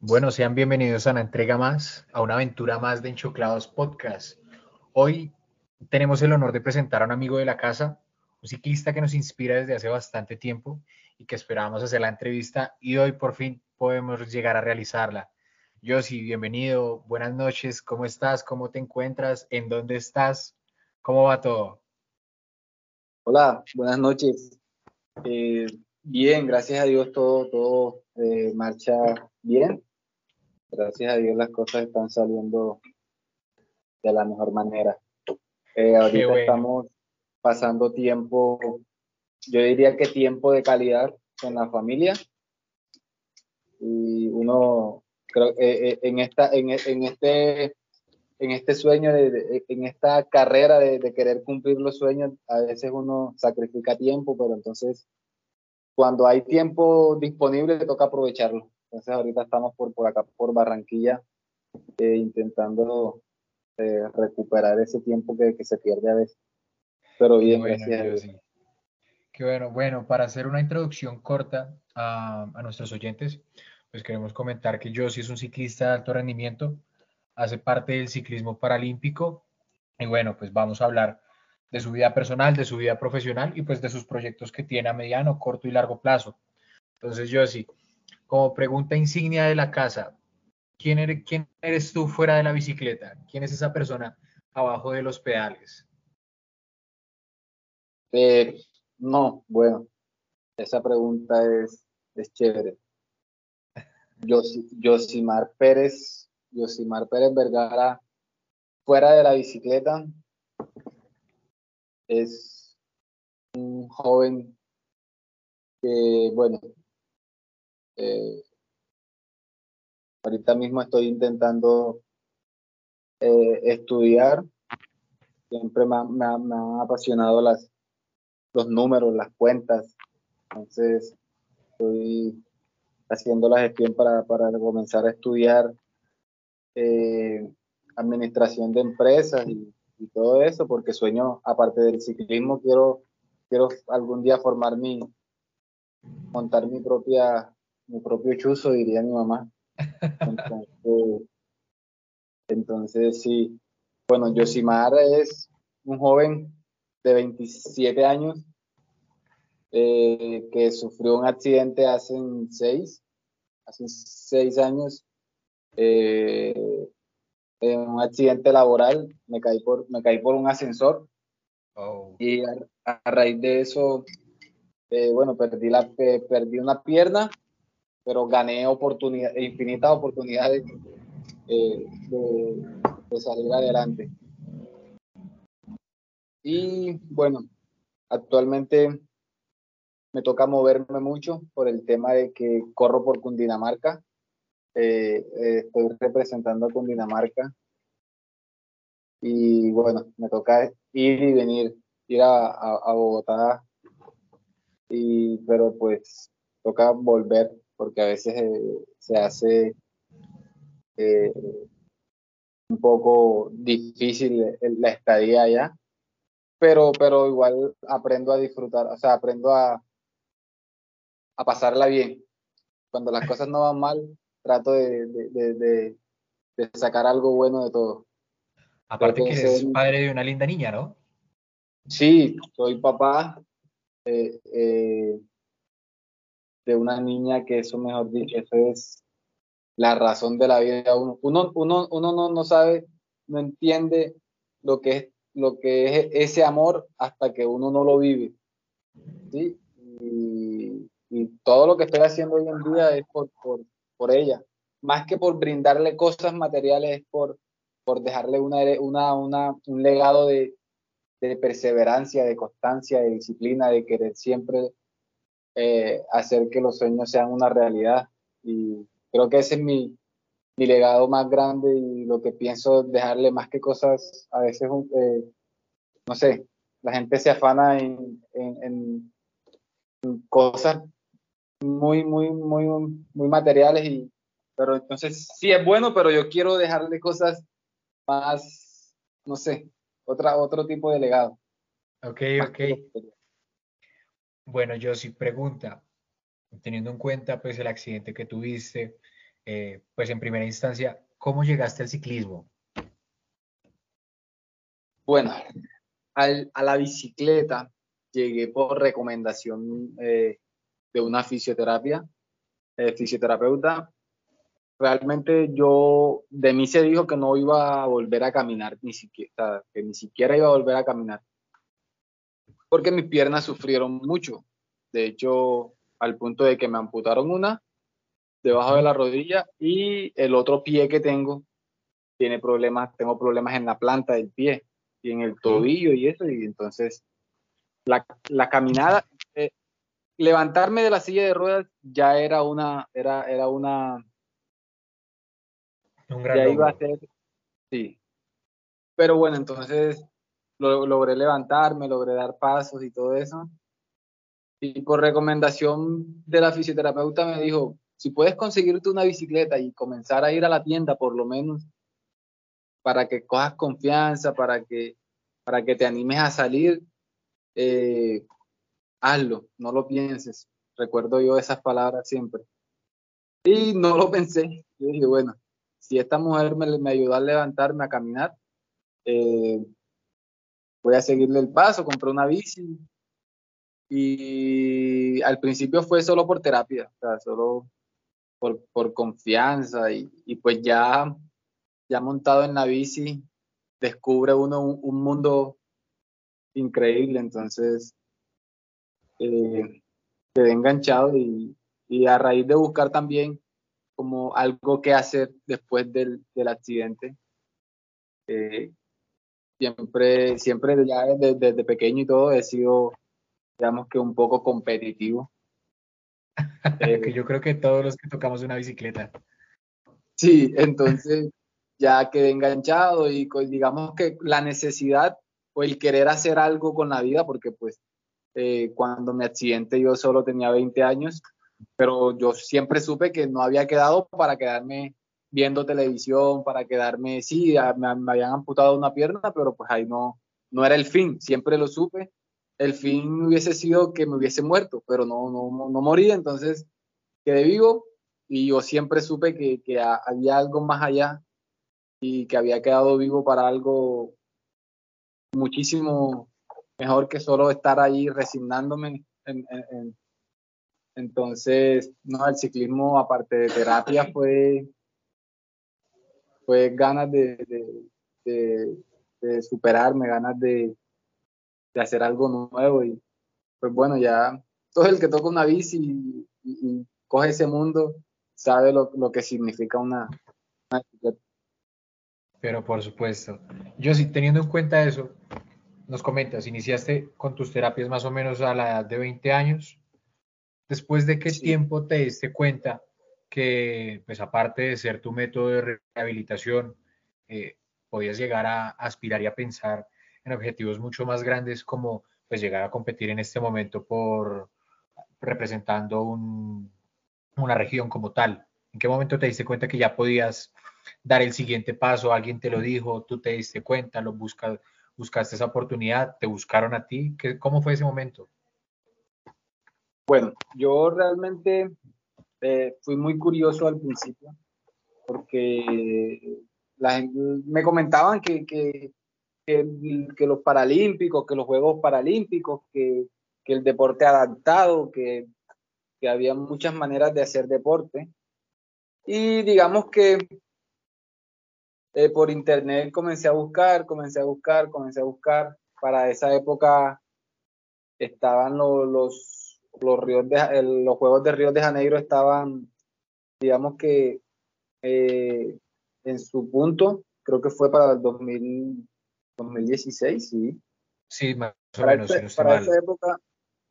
Bueno, sean bienvenidos a una entrega más, a una aventura más de Enchoclados Podcast. Hoy tenemos el honor de presentar a un amigo de la casa, un ciclista que nos inspira desde hace bastante tiempo y que esperábamos hacer la entrevista y hoy por fin podemos llegar a realizarla. Josi, bienvenido, buenas noches, ¿cómo estás? ¿Cómo te encuentras? ¿En dónde estás? ¿Cómo va todo? Hola, buenas noches. Eh, bien, gracias a Dios todo, todo eh, marcha bien gracias a Dios las cosas están saliendo de la mejor manera. Eh, ahorita estamos pasando tiempo, yo diría que tiempo de calidad con la familia. Y uno, creo, eh, eh, en, esta, en, este, en este sueño, de, en esta carrera de, de, querer cumplir los sueños, a veces uno sacrifica tiempo, pero entonces cuando hay tiempo disponible, toca aprovecharlo. Entonces ahorita estamos por, por acá, por Barranquilla, eh, intentando eh, recuperar ese tiempo que, que, se pierde a veces. Pero bien, gracias. Qué bueno, bueno, para hacer una introducción corta a, a, nuestros oyentes, pues queremos comentar que sí es un ciclista de alto rendimiento, hace parte del ciclismo paralímpico y bueno, pues vamos a hablar de su vida personal, de su vida profesional y pues de sus proyectos que tiene a mediano, corto y largo plazo. Entonces sí, como pregunta insignia de la casa, ¿quién eres, quién eres tú fuera de la bicicleta? ¿Quién es esa persona abajo de los pedales? Eh, no, bueno, esa pregunta es, es chévere. Yosimar Pérez, Yosimar Pérez Vergara, fuera de la bicicleta, es un joven que, bueno, eh, ahorita mismo estoy intentando eh, estudiar. Siempre me, han apasionado los números, las cuentas. Entonces, estoy haciendo la gestión para, para comenzar a estudiar eh, administración de empresas y, todo eso, porque sueño, aparte del ciclismo, quiero, quiero algún día formar mi, montar mi propia mi propio chuzo, diría mi mamá. Entonces, sí. Bueno, Yosimar es un joven de 27 años eh, que sufrió un accidente hace seis, hace seis años. Eh, en un accidente laboral, me caí por, me caí por un ascensor. Oh. Y a, raíz de eso, eh, bueno, perdí, la, perdí una pierna pero gané oportunidad, infinitas oportunidades eh, de, salir adelante. Y bueno, actualmente me toca moverme mucho por el tema de que corro por Cundinamarca. Eh, eh, estoy representando a Cundinamarca. Y bueno, me toca ir y venir, ir a, Bogotá. Y, pero pues toca volver porque a veces eh, se hace un poco difícil la estadía allá, pero, pero igual aprendo a disfrutar, o sea, aprendo a, a pasarla bien. Cuando las cosas no van mal, trato de, de, de, de sacar algo bueno de todo. Aparte que eres padre de una linda niña, ¿no? Sí, soy papá. Eh, eh, de una niña que eso, mejor dicho, eso es la razón de la vida uno. Uno, uno, uno no, no sabe, no entiende lo que es lo que es ese amor hasta que uno no lo vive. ¿sí? Y, y todo lo que estoy haciendo hoy en día es por, por, por, ella. Más que por brindarle cosas materiales, es por, por dejarle una, una, una, un legado de, de perseverancia, de constancia, de disciplina, de querer siempre eh, hacer que los sueños sean una realidad. Y creo que ese es mi, mi legado más grande y lo que pienso dejarle más que cosas, a veces, eh, no sé, la gente se afana en, en, cosas muy, muy, muy, muy materiales y pero entonces sí es bueno, pero yo quiero dejarle cosas más, no sé, otra, otro tipo de legado. Ok, ok. Bueno, yo sí pregunta, teniendo en cuenta pues el accidente que tuviste, eh, pues en primera instancia, ¿cómo llegaste al ciclismo? Bueno, a la bicicleta llegué por recomendación eh, de una fisioterapia, eh, fisioterapeuta. Realmente yo, de mí se dijo que no iba a volver a caminar, ni siquiera, que ni siquiera iba a volver a caminar, porque mis piernas sufrieron mucho. De hecho, al punto de que me amputaron una debajo de la rodilla y el otro pie que tengo tiene problemas, tengo problemas en la planta del pie y en el tobillo y eso, y entonces la, la caminada, levantarme de la silla de ruedas ya era una, era, era una, Un gran ya iba a ser, sí. Pero bueno, entonces lo- logré levantarme, logré dar pasos y todo eso. Y por recomendación de la fisioterapeuta me dijo, si puedes conseguirte una bicicleta y comenzar a ir a la tienda por lo menos para que cojas confianza, para que, para que te animes a salir, eh, hazlo, no lo pienses. Recuerdo yo esas palabras siempre. Y no lo pensé. Yo dije, bueno, si esta mujer me, me ayudó a levantarme, a caminar, eh, voy a seguirle el paso, compré una bici. Y al principio fue solo por terapia, solo por, por confianza y, pues ya, ya montado en la bici, descubre uno un, un mundo increíble, entonces eh, quedé enganchado y, y a raíz de buscar también como algo que hacer después del, del accidente, eh, siempre, siempre ya desde, desde pequeño y todo he sido, digamos que un poco competitivo. que Eh, yo creo que todos los que tocamos una bicicleta. Sí, entonces ya quedé enganchado y co- digamos que la necesidad o el querer hacer algo con la vida, porque pues eh, cuando me accidenté yo solo tenía 20 años, pero yo siempre supe que no había quedado para quedarme viendo televisión, para quedarme, sí, me, me habían amputado una pierna, pero pues ahí no, no era el fin, siempre lo supe. El fin hubiese sido que me hubiese muerto, pero no, no, no morí, entonces quedé vivo y yo siempre supe que, que había algo más allá y que había quedado vivo para algo muchísimo mejor que solo estar ahí resignándome. En- en- en- entonces, no, el ciclismo, aparte de terapia, fue, fue ganas de, de- de- de superarme, ganas de, de hacer algo nuevo y pues bueno, ya todo el que toca una bici y, y- y coge ese mundo sabe lo, lo que significa una, una bicicleta. Pero por supuesto, yo sí, teniendo en cuenta eso, nos comentas, iniciaste con tus terapias más o menos a la edad de 20 años. ¿Después de qué Sí. tiempo te diste cuenta que, pues aparte de ser tu método de rehabilitación, eh, podías llegar a aspirar y a pensar en objetivos mucho más grandes como pues llegar a competir en este momento por representando un- una región como tal? ¿En qué momento te diste cuenta que ya podías dar el siguiente paso? ¿Alguien te lo dijo? ¿Tú te diste cuenta? ¿Lo buscas, buscaste esa oportunidad? ¿Te buscaron a ti? ¿Qué, ¿Cómo fue ese momento? Bueno, yo realmente eh, fui muy curioso al principio porque la me comentaban que, que, que, que los paralímpicos, que los Juegos Paralímpicos, que, el deporte adaptado, que había muchas maneras de hacer deporte. Y digamos que eh, por internet comencé a buscar, comencé a buscar, comencé a buscar. Para esa época estaban los, los, los, ríos de, los Juegos de Río de Janeiro, estaban, digamos que eh, en su punto, creo que fue para el 2000, 2016, sí. Sí, más o Para, menos, para esa época,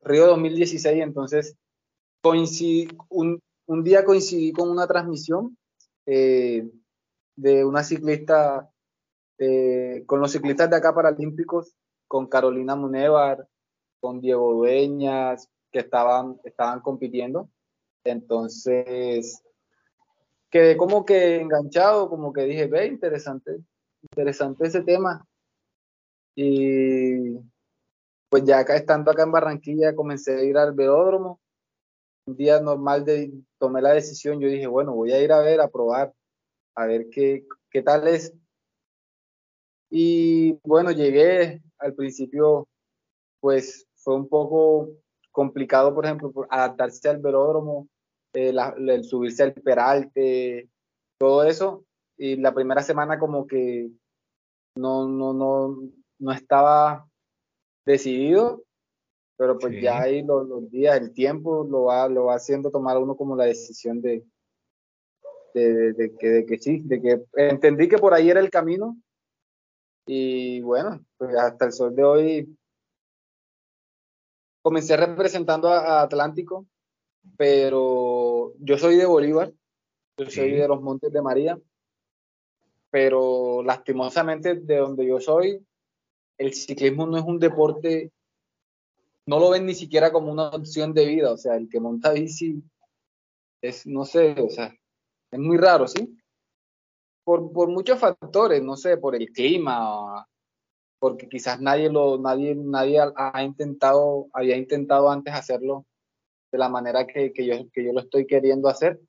Río 2016, entonces coincidí, un, un día coincidí con una transmisión eh, de una ciclista, con los ciclistas de acá paralímpicos, con Carolina Munevar, con Diego Dueñas, que estaban, estaban compitiendo. Entonces, quedé como que enganchado, como que dije, ve, interesante, interesante ese tema. Y pues ya acá estando acá en Barranquilla comencé a ir al velódromo. Un día normal de tomé la decisión, yo dije, bueno, voy a ir a ver, a probar, a ver qué, qué tal es. Y bueno, llegué al principio, pues fue un poco complicado, por ejemplo, adaptarse al velódromo, eh, el subirse al peralte, todo eso. Y la primera semana como que no, no, no, no estaba decidido, pero pues ya ahí los, días, el tiempo lo va, lo va haciendo tomar uno como la decisión de, de, de, que, de que sí, de que entendí que por ahí era el camino. Y bueno, pues hasta el sol de hoy comencé representando a, Atlántico, pero yo soy de Bolívar, yo soy de los Montes de María, pero lastimosamente de donde yo soy, el ciclismo no es un deporte, no lo ven ni siquiera como una opción de vida, o sea, el que monta bici es, no sé, o sea, es muy raro, ¿sí? Por, por muchos factores, no sé, por el clima, porque quizás nadie lo, nadie, nadie ha intentado, había intentado antes hacerlo de la manera que, que, yo, que yo lo estoy queriendo hacer.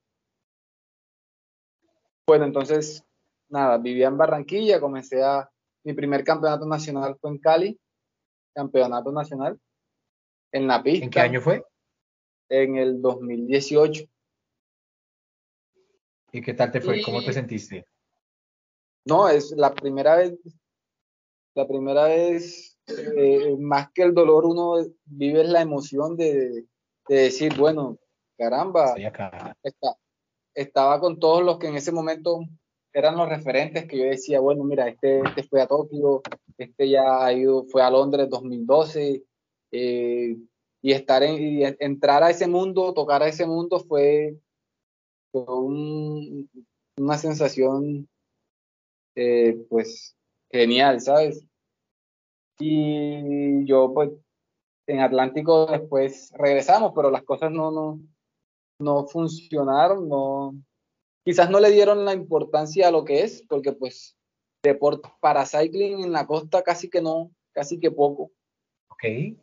Bueno, entonces, nada, vivía en Barranquilla, comencé a, mi primer campeonato nacional fue en Cali, campeonato nacional, en la pista. ¿En qué año fue? En el 2018. ¿Y qué tal te fue? ¿Cómo te sentiste? No, es la primera vez, la primera vez, eh, más que el dolor, uno vive la emoción de, decir, bueno, caramba, estaba con todos los que en ese momento eran los referentes que yo decía, bueno, mira, este, este fue a Tokio, este ya ha ido, fue a Londres 2012, eh, y estar en, y entrar a ese mundo, tocar a ese mundo fue, una sensación, eh, pues, genial, ¿sabes? Y yo, pues, en Atlántico después regresamos, pero las cosas no, no, no funcionaron, no, quizás no le dieron la importancia a lo que es, porque pues deporte para cycling en la costa casi que no, casi que poco. Ok.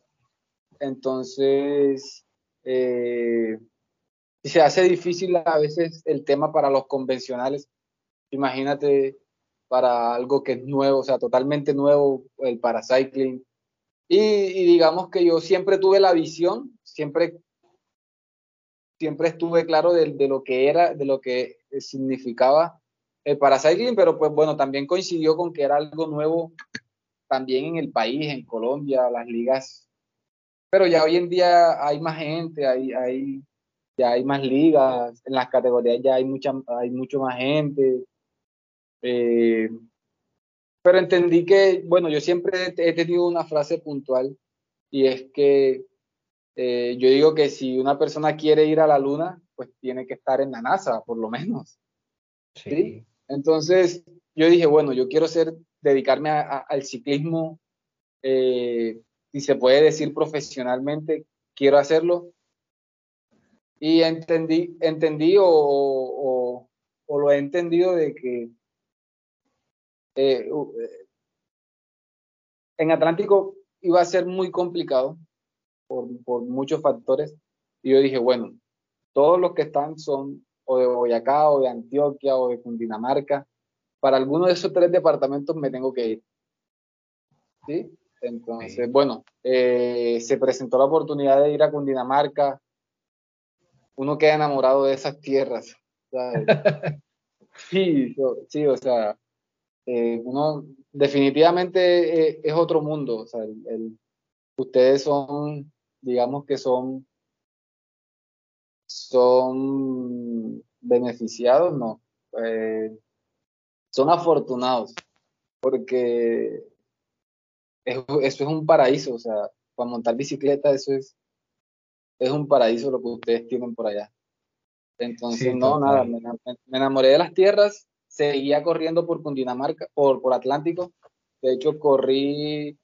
Entonces, eh, se hace difícil a veces el tema para los convencionales. Imagínate para algo que es nuevo, o sea, totalmente nuevo, el paracycling. Y, y digamos que yo siempre tuve la visión, siempre, siempre estuve claro de, lo que era, de lo que significaba el paracycling, pero pues bueno, también coincidió con que era algo nuevo también en el país, en Colombia, las ligas. Pero ya hoy en día hay más gente, hay, hay, ya hay más ligas, en las categorías ya hay, mucha, hay mucho más gente. Eh, pero entendí que, bueno, yo siempre he tenido una frase puntual y es que eh, yo digo que si una persona quiere ir a la luna, pues tiene que estar en la NASA, por lo menos. Sí. Entonces, yo dije, bueno, yo quiero ser, dedicarme al ciclismo, eh, si se puede decir profesionalmente, quiero hacerlo. Y entendí, entendí o, o lo he entendido de que eh, eh, en Atlántico iba a ser muy complicado por, por, muchos factores. Y yo dije, bueno, todos los que están son o de Boyacá, o de Antioquia, o de Cundinamarca. Para alguno de esos tres departamentos me tengo que ir. ¿Sí? Entonces, bueno, eh, se presentó la oportunidad de ir a Cundinamarca. Uno queda enamorado de esas tierras. sí, sí, o sea, eh, uno definitivamente eh, es otro mundo. O sea, ustedes son, digamos que son, son beneficiados, no. Eh, son afortunados porque eso es un paraíso, o sea, para montar bicicleta eso es, es un paraíso lo que ustedes tienen por allá. Entonces, no, nada, me, enamoré de las tierras seguía corriendo por Cundinamarca, por, por Atlántico. De hecho, corrí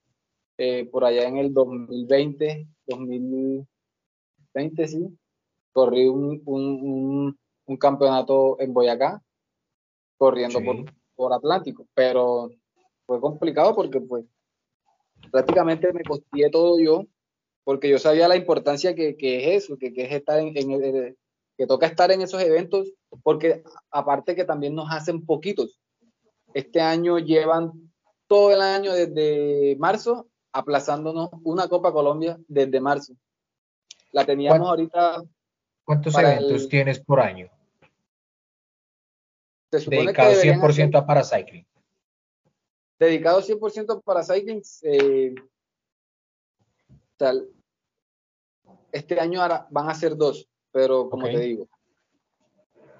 eh, por allá en el 2020, 2020, sí. Corrí un, un, un, campeonato en Boyacá, corriendo por, por Atlántico. Pero fue complicado porque pues prácticamente me costé todo yo, porque yo sabía la importancia que, es eso, que, es estar en, que toca estar en esos eventos, porque aparte que también nos hacen poquitos. Este año llevan todo el año desde marzo aplazándonos una Copa Colombia desde marzo. La teníamos ahorita. ¿Cuántos eventos tienes por año? Dedicado 100% a Paracycling. Dedicado 100% a Paracycling. Eh, tal, este año van a ser dos, pero como te digo,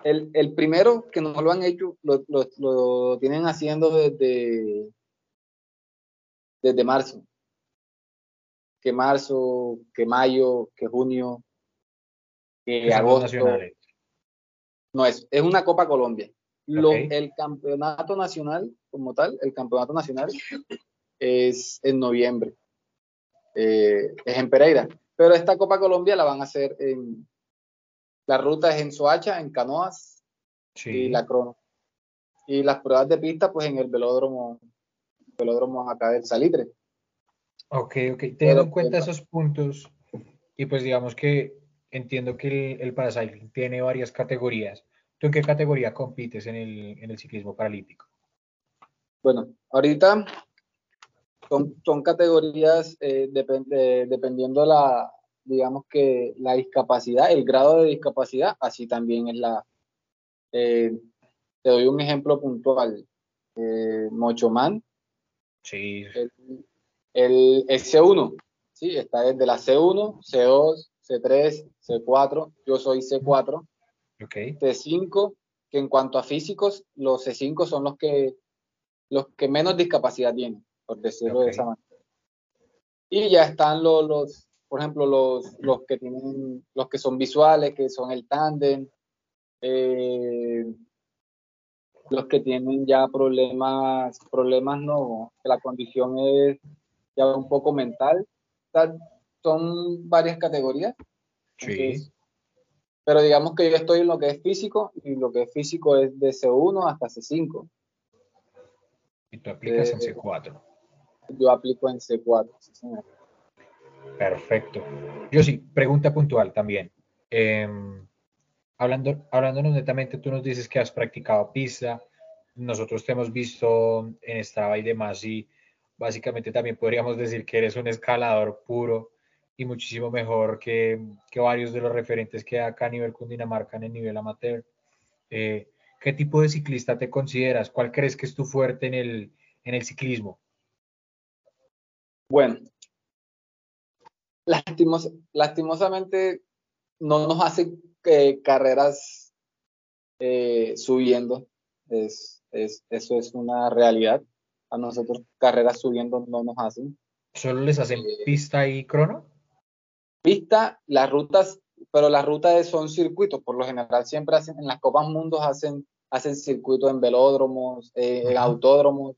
el, primero que no lo han hecho, lo, lo tienen haciendo desde, desde marzo. Que marzo, que mayo, que junio, que agosto. No es, es una Copa Colombia. el campeonato nacional, como tal, el campeonato nacional es en noviembre. Eh, es en Pereira. Pero esta Copa Colombia la van a hacer en. La ruta es en Soacha, en Canoas y la Crono. Y las pruebas de pista, pues en el velódromo, velódromo acá del Salitre. Ok, ok. Teniendo en cuenta esos puntos, y pues digamos que entiendo que el, el tiene varias categorías. ¿Tú en qué categoría compites en el, ciclismo paralímpico? Bueno, ahorita son, categorías eh, dependiendo la, digamos que la discapacidad, el grado de discapacidad, así también es la. Eh, te doy un ejemplo puntual. Eh, Mochoman. Sí. El, C1, ¿sí? Está desde la C1, C2, C3, C4. Yo soy C4. C5, que en cuanto a físicos, los C5 son los que, los que menos discapacidad tienen, por decirlo de esa manera. Y ya están los, los por ejemplo, los, los que tienen, los que son visuales, que son el tándem, eh, los que tienen ya problemas, problemas no, que la condición es ya un poco mental. son varias categorías. Sí. pero digamos que yo estoy en lo que es físico y lo que es físico es de C1 hasta C5. Y tú aplicas en C4. Yo aplico en C4. Perfecto. Yo sí, pregunta puntual también. Em, hablando, hablándonos netamente, tú nos dices que has practicado pista. Nosotros te hemos visto en Strava y demás y básicamente también podríamos decir que eres un escalador puro y muchísimo mejor que, varios de los referentes que hay acá a nivel Cundinamarca en el nivel amateur. Eh, ¿Qué tipo de ciclista te consideras? ¿Cuál crees que es tu fuerte en el, en el ciclismo? Bueno, lastimosamente no nos hacen eh, carreras eh, subiendo. Es, eso es una realidad a nosotros carreras subiendo no nos hacen. ¿Solo les hacen eh, pista y crono? Pista, las rutas, pero las rutas son circuitos, por lo general siempre hacen, en las Copas Mundos hacen, hacen circuitos en velódromos, eh, en autódromos,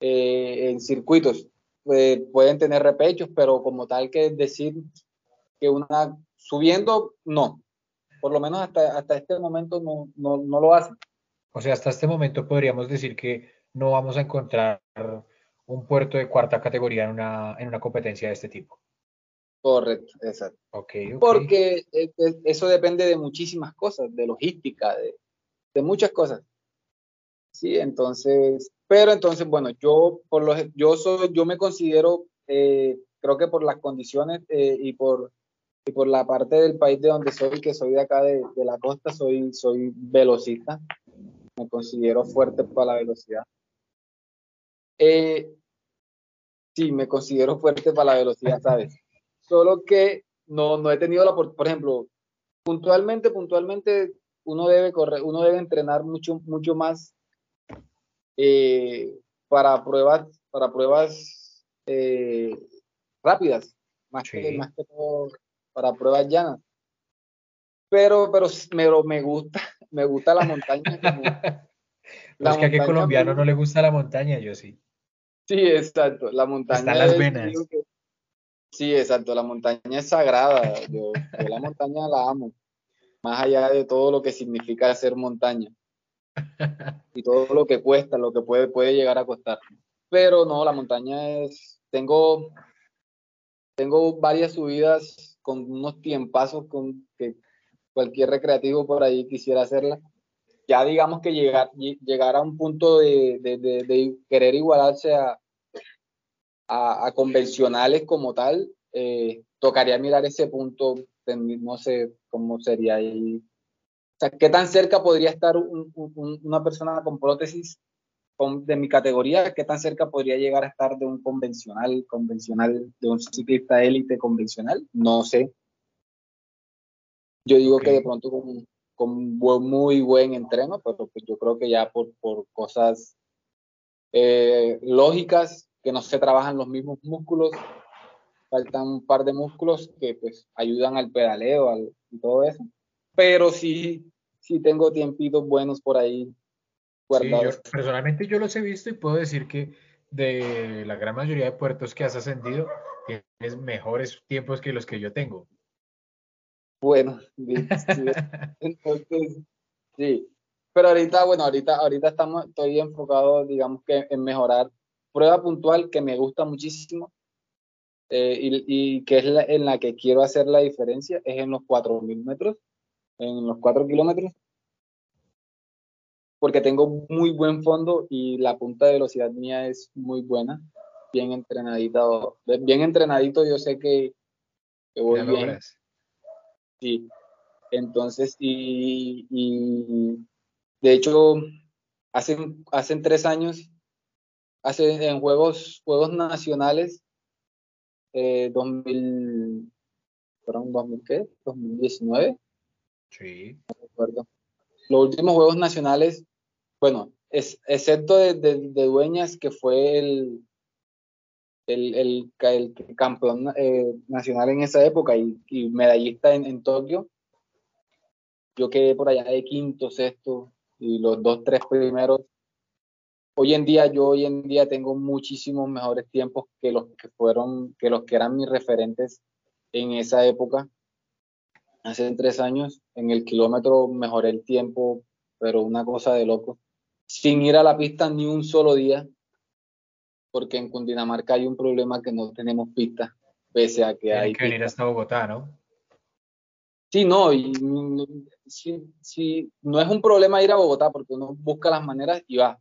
eh, en circuitos. Pueden tener repechos, pero como tal que decir que una subiendo, no. Por lo menos hasta, hasta este momento no, no, no lo hacen. O sea, hasta este momento podríamos decir que no vamos a encontrar un puerto de cuarta categoría en una, en una competencia de este tipo. Correcto, exacto. Okay, Porque eh, eh, eso depende de muchísimas cosas, de logística, de, de, muchas cosas. Sí, entonces, pero entonces, bueno, yo por lo, yo soy, yo me considero, eh, creo que por las condiciones y por y por la parte del país de donde soy, que soy de acá de, de la costa, soy, soy velocista. Me considero fuerte para la velocidad. Eh, sí, me considero fuerte para la velocidad, ¿sabes? Solo que no, no he tenido la por ejemplo, puntualmente, puntualmente, uno debe correr, uno debe entrenar mucho, mucho más eh, para pruebas, para pruebas eh, rápidas, más, que, más que todo para pruebas llanas. Pero, pero me, me gusta, me gusta la montaña. es que a qué colombiano no le gusta la montaña, yo sí. Sí, exacto. La montaña. Están las venas. sí, exacto. La montaña es sagrada. Yo, la montaña la amo. Más allá de todo lo que significa hacer montaña. Y todo lo que cuesta, lo que puede, puede llegar a costar. pero no, la montaña es, tengo, tengo varias subidas con unos tiempazos con que cualquier recreativo por ahí quisiera hacerla. Ya digamos que llegar, llegar a un punto de, de, querer igualarse a, a, convencionales como tal, eh, tocaría mirar ese punto, no sé cómo sería ahí. Sea, ¿qué tan cerca podría estar una persona con prótesis de mi categoría? ¿Qué tan cerca podría llegar a estar de un convencional, convencional, de un ciclista élite convencional? No sé. Yo digo que de pronto con, con muy buen entreno, pero pues yo creo que ya por, por cosas eh, lógicas, que no se trabajan los mismos músculos, faltan un par de músculos que pues ayudan al pedaleo al, y todo eso. Pero sí, sí tengo tiempitos buenos por ahí guardados. personalmente yo los he visto y puedo decir que de la gran mayoría de puertos que has ascendido, tienes mejores tiempos que los que yo tengo. Bueno, entonces, sí. Pero ahorita, bueno, ahorita, ahorita estamos, estoy enfocado, digamos que en mejorar prueba puntual que me gusta muchísimo eh, y, que es la, en la que quiero hacer la diferencia, es en los 4.000 metros, en los 4 kilómetros, porque tengo muy buen fondo y la punta de velocidad mía es muy buena, bien entrenadito, bien entrenadito, yo sé que, voy bien. Sí, entonces, y, y de hecho, hace, hace tres años hace en juegos, juegos nacionales, eh, 2000, ¿fueron 2000 qué? 2019. Sí. No recuerdo. Los últimos juegos nacionales, bueno, es, excepto de, de, Dueñas, que fue el, el, el, campeón eh, nacional en esa época y, y medallista en, en, Tokio, yo quedé por allá de quinto, sexto y los dos, tres primeros hoy en día, yo hoy en día tengo muchísimos mejores tiempos que los que fueron, que los que eran mis referentes en esa época. Hace tres años, en el kilómetro mejoré el tiempo, pero una cosa de loco. Sin ir a la pista ni un solo día, porque en Cundinamarca hay un problema que no tenemos pista, pese a que hay. que venir hasta Bogotá, ¿no? Sí, no, y sí, no es un problema ir a Bogotá, porque uno busca las maneras y va.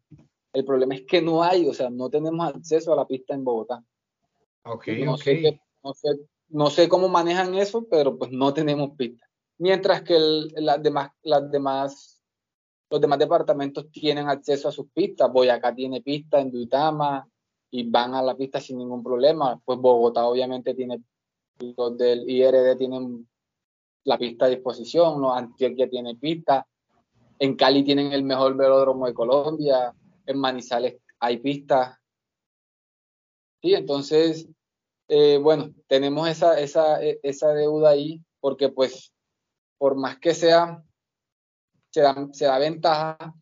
El problema es que no hay, o sea, no tenemos acceso a la pista en Bogotá. Ok, no ok. Sé no, sé, cómo manejan eso, pero pues no tenemos pista. Mientras que las demás, las demás, los demás departamentos tienen acceso a sus pistas. Boyacá tiene pista en Duitama y van a la pista sin ningún problema. Pues Bogotá obviamente tiene, los del IRD tienen la pista a disposición, ¿no? Antioquia tiene pista, en Cali tienen el mejor velódromo de Colombia, en Manizales hay pistas. Sí, entonces, eh, bueno, tenemos esa, esa, e, esa deuda ahí, porque pues, por más que sea, se da, se da ventaja,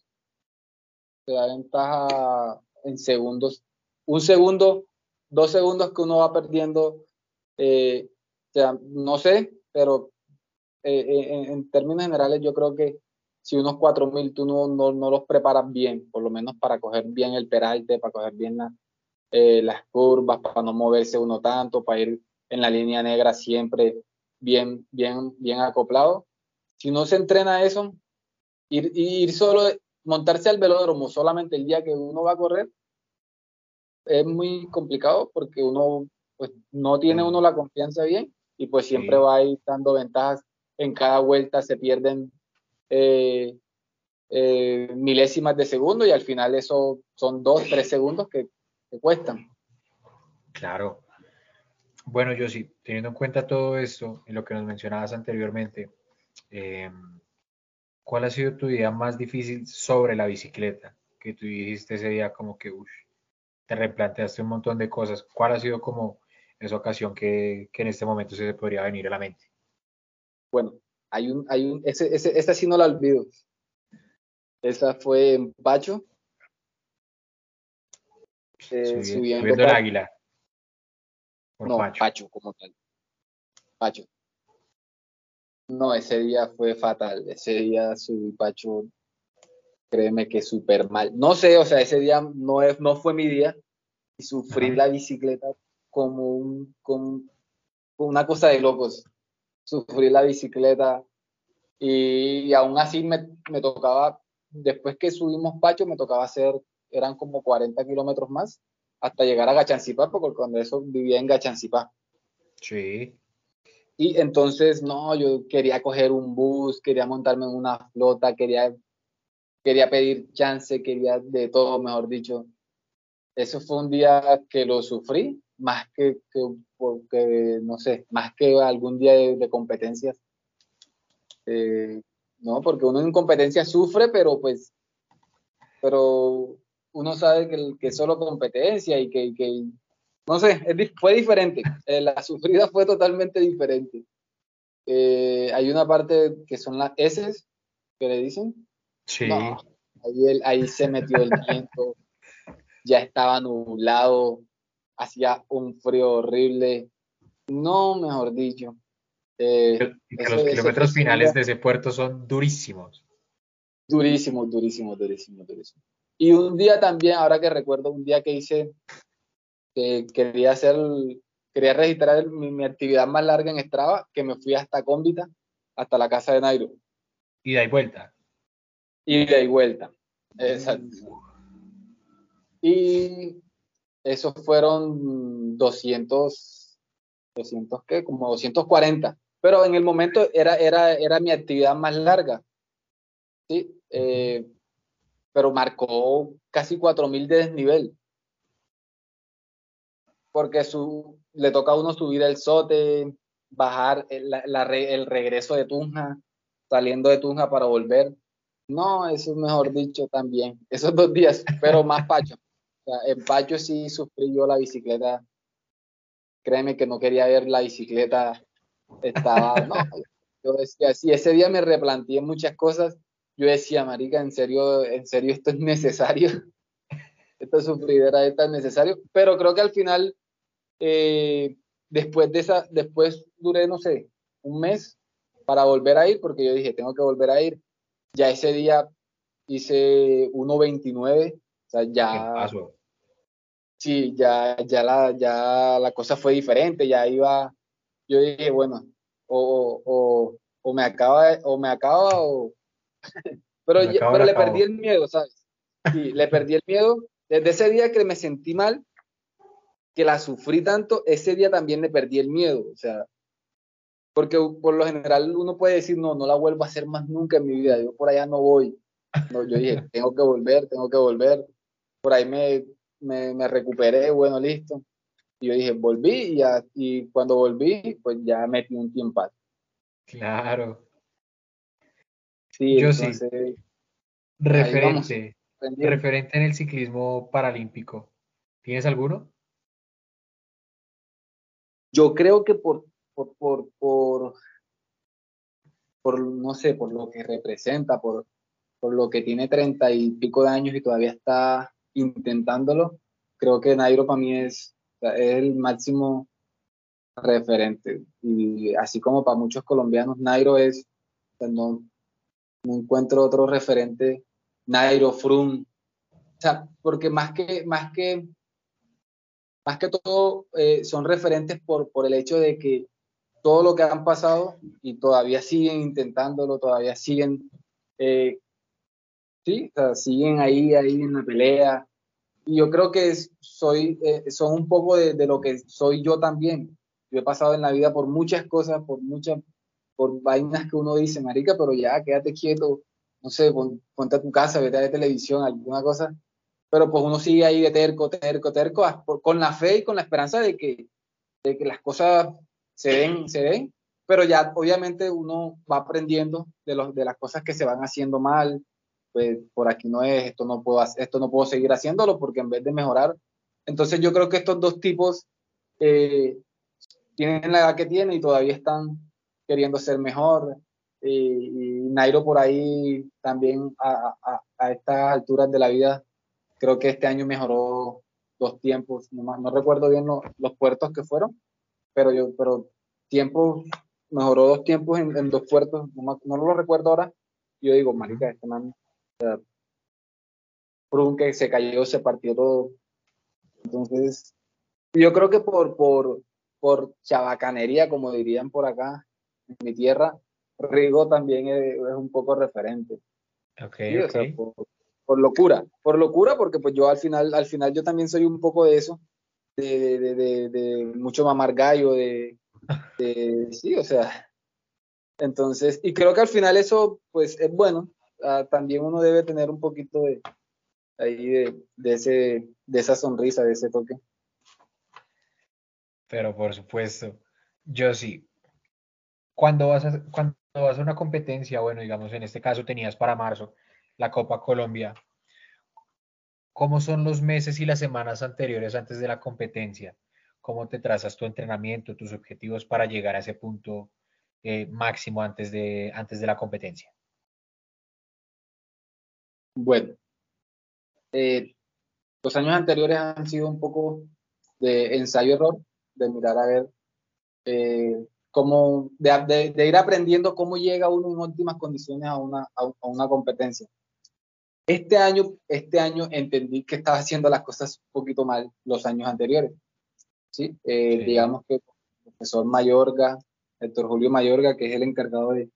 se da ventaja en segundos. Un segundo, dos segundos que uno va perdiendo, eh, no sé, pero eh, en, términos generales yo creo que si unos 4000 tú no, no, los preparas bien, por lo menos para coger bien el peralte, para coger bien eh, las curvas, para no moverse uno tanto, para ir en la línea negra siempre bien, bien, bien acoplado. Si no se entrena eso, ir, ir solo, montarse al velódromo solamente el día que uno va a correr, es muy complicado porque uno pues, no tiene uno la confianza bien y pues siempre va a ir dando ventajas. En cada vuelta se pierden eh, eh, milésimas de segundo y al final eso son dos, tres segundos que, cuestan. Claro. Bueno, yo sí, teniendo en cuenta todo esto y lo que nos mencionabas anteriormente, em, ¿cuál ha sido tu día más difícil sobre la bicicleta? Que tú dijiste ese día como que te replanteaste un montón de cosas. ¿Cuál ha sido como esa ocasión que, que en este momento se podría venir a la mente? Bueno, hay un, hay un, ese, ese, esta sí no la olvido. Esa fue en Pacho. Eh, subiendo, el águila. no, Pacho. como tal. Pacho. No, ese día fue fatal. Ese día subí Pacho, créeme que súper mal. No sé, o sea, ese día no, es, no fue mi día. y sufrí la bicicleta como, un, como una cosa de locos. Sufrí la bicicleta y, aún así me, me, tocaba, después que subimos Pacho, me tocaba hacer, eran como 40 kilómetros más hasta llegar a Gachancipá, porque cuando eso vivía en Gachancipá. Sí. Y entonces, no, yo quería coger un bus, quería montarme en una flota, quería, quería pedir chance, quería de todo, mejor dicho. Eso fue un día que lo sufrí, más que, porque, no sé, más que algún día de, competencias. Eh, no, porque uno en competencia sufre, pero pues, pero uno sabe que, que solo competencia y que, que no sé, fue diferente. Eh, la sufrida fue totalmente diferente. Eh, hay una parte que son las S que le dicen. Sí. ahí, ahí se metió el viento ya estaba nublado, hacía un frío horrible. No, mejor dicho. Eh, los kilómetros finales de ese puerto son durísimos. Durísimos, durísimos, durísimos, durísimos. Y un día también, ahora que recuerdo, un día que hice, que quería hacer, quería registrar mi, actividad más larga en Strava, que me fui hasta Cómbita, hasta la casa de Nairo. Y vuelta. Ida y vuelta. Exacto. Y esos fueron 200, 200 ¿qué? Como 240. Pero en el momento era, era, era mi actividad más larga. ¿sí? Eh, pero marcó casi 4000 de desnivel. Porque su, le toca a uno subir el sote, bajar el, el regreso de Tunja, saliendo de Tunja para volver. No, eso es mejor dicho también. Esos dos días, pero más pacho en Pacho sí sufrí yo la bicicleta. Créeme que no quería ver la bicicleta. Estaba, no, yo decía, sí, ese día me replanteé muchas cosas. Yo decía, marica, en serio, en serio esto es necesario. Esta sufridera es necesario. Pero creo que al final, eh, después de esa, después duré, no sé, un mes para volver a ir, porque yo dije, tengo que volver a ir. Ya ese día hice 1.29, o sea, ya, sí, ya, ya, la, ya la cosa fue diferente, ya iba, yo dije, bueno, o, o, o me acaba, o me acaba, o... pero, pero le perdí el miedo, ¿sabes? Sí, le perdí el miedo. Desde ese día que me sentí mal, que la sufrí tanto, ese día también le perdí el miedo, o sea, porque por lo general uno puede decir, no, no la vuelvo a hacer más nunca en mi vida, yo por allá no voy. No, yo dije, tengo que volver, tengo que volver. Por ahí me me, me recuperé, bueno, listo. Y yo dije, volví y, y cuando volví, pues ya metí un tiempo. Claro. Sí, yo sí. Referente. referente en el ciclismo paralímpico. ¿Tienes alguno? Yo creo que por, por, por, por, no sé, por lo que representa, por, por lo que tiene treinta y pico de años y todavía está intentándolo, creo que Nairo para mí es, el máximo referente. Y así como para muchos colombianos, Nairo es, no, no encuentro otro referente, Nairo, Frum, o sea, porque más que, más que, más que todo eh, son referentes por, por el hecho de que todo lo que han pasado y todavía siguen intentándolo, todavía siguen, eh, sí, siguen ahí, ahí en la pelea, y yo creo que soy, eh, son un poco de, lo que soy yo también. Yo he pasado en la vida por muchas cosas, por muchas, por vainas que uno dice, marica, pero ya, quédate quieto, no sé, ponte a tu casa, vete a la televisión, alguna cosa. Pero pues uno sigue ahí de terco, terco, terco, con la fe y con la esperanza de que, de que las cosas se den, se den. Pero ya obviamente uno va aprendiendo de, los, de las cosas que se van haciendo mal, pues por aquí no es, esto no puedo, esto no puedo seguir haciéndolo porque en vez de mejorar, entonces yo creo que estos dos tipos eh, tienen la edad que tienen y todavía están queriendo ser mejor. Y, Nairo por ahí también a, a, estas alturas de la vida, creo que este año mejoró dos tiempos, no, no recuerdo bien los puertos que fueron, pero yo, pero tiempo, mejoró dos tiempos en, dos puertos, no, no, lo recuerdo ahora. Yo digo, marica, este man por un que se cayó, se partió todo. Entonces, yo creo que por, por, por chabacanería, como dirían por acá en mi tierra, Rigo también es, un poco referente. Okay, por, locura, por locura, porque pues yo al final, al final yo también soy un poco de eso, de, mucho mamar gallo, de, sí, o sea, entonces, y creo que al final eso pues es bueno, ah, también uno debe tener un poquito de, ahí de, ese, de esa sonrisa, de ese toque. Pero por supuesto, yo sí. Cuando vas a, cuando vas a una competencia, bueno, digamos, en este caso tenías para marzo la Copa Colombia, ¿cómo son los meses y las semanas anteriores antes de la competencia? ¿Cómo te trazas tu entrenamiento, tus objetivos para llegar a ese punto eh, máximo antes de, antes de la competencia? Bueno, eh, los años anteriores han sido un poco de ensayo-error, de mirar a ver eh, cómo, de, ir aprendiendo cómo llega uno en óptimas condiciones a una, a, una competencia. Este año, este año entendí que estaba haciendo las cosas un poquito mal los años anteriores. ¿sí? Eh, digamos que el profesor Mayorga, Héctor Julio Mayorga, que es el encargado de,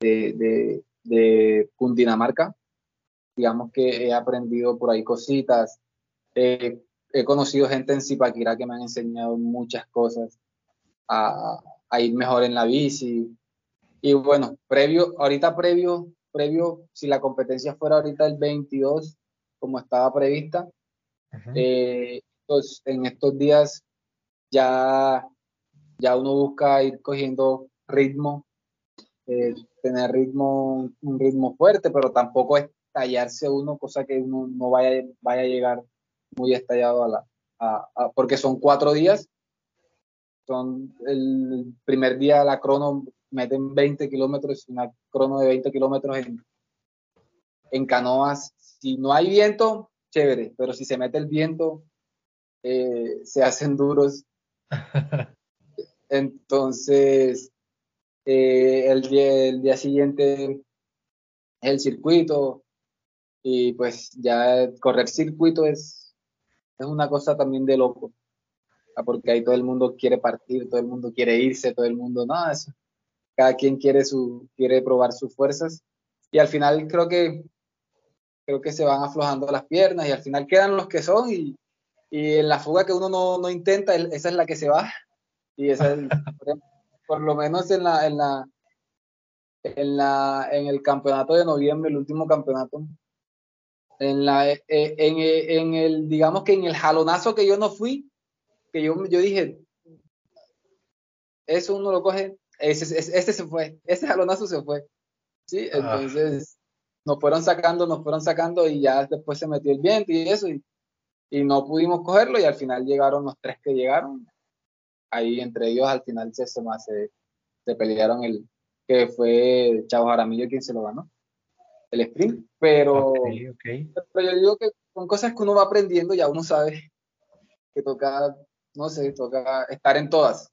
de, de Cundinamarca, digamos que he aprendido por ahí cositas. he conocido gente en Zipaquirá que me han enseñado muchas cosas a, a, ir mejor en la bici. Y bueno, previo, ahorita previo, previo, si la competencia fuera ahorita el 22, como estaba prevista, eh, pues en estos días ya, ya uno busca ir cogiendo ritmo, eh, tener ritmo, un ritmo fuerte, pero tampoco es estallarse uno, cosa que uno no vaya, vaya a llegar muy estallado a la, a, porque son cuatro días. Son el primer día la crono meten 20 kilómetros, una crono de 20 kilómetros en, en canoas. Si no hay viento, chévere, pero si se mete el viento, eh, se hacen duros. Entonces, eh, el, día, el día siguiente el circuito, y pues ya correr circuito es, es una cosa también de loco, porque ahí todo el mundo quiere partir, todo el mundo quiere irse, todo el mundo, no, eso, cada quien quiere, su, quiere probar sus fuerzas. Y al final creo que, creo que se van aflojando las piernas y al final quedan los que son y, y en la fuga que uno no, no, intenta, esa es la que se va. Y esa es, por, lo menos en la, en la, en la, en el campeonato de noviembre, el último campeonato, en, la, eh, en, eh, en, el, digamos que en el jalonazo que yo no fui, que yo, yo dije, eso uno lo coge, ese, ese, se fue, ese jalonazo se fue. ¿sí? Ah. Entonces nos fueron sacando, nos fueron sacando y ya después se metió el viento y eso y, y no pudimos cogerlo y al final llegaron los tres que llegaron. Ahí entre ellos al final se, se, se pelearon el que fue Chavo Jaramillo quien se lo ganó el sprint, pero, pero yo digo que son cosas que uno va aprendiendo, ya uno sabe que toca, no sé, toca estar en todas.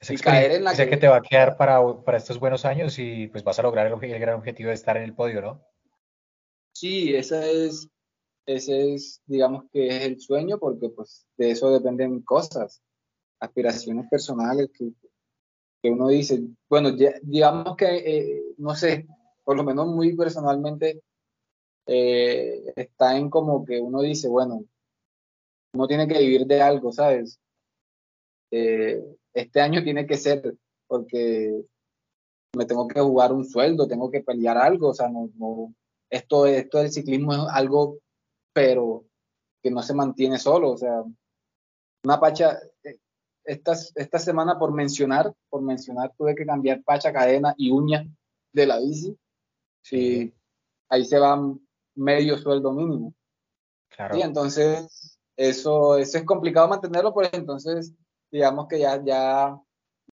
Y caer en la que... que te va a quedar para, para estos buenos años y pues vas a lograr el, el, gran objetivo de estar en el podio, ¿no? Sí, ese es, ese es, digamos que es el sueño, porque pues de eso dependen cosas, aspiraciones personales que, que uno dice, bueno, digamos que, eh, no sé, por lo menos muy personalmente, eh, está en como que uno dice, bueno, uno tiene que vivir de algo, ¿sabes? Eh, este año tiene que ser porque me tengo que jugar un sueldo, tengo que pelear algo, o sea, no, no, esto, esto del ciclismo es algo, pero que no se mantiene solo, o sea, una pacha, eh, esta, esta semana por mencionar, por mencionar, tuve que cambiar pacha, cadena y uña de la bici, Sí, ahí se va medio sueldo mínimo. Claro. Y entonces eso, eso es complicado mantenerlo, pues entonces digamos que ya, ya,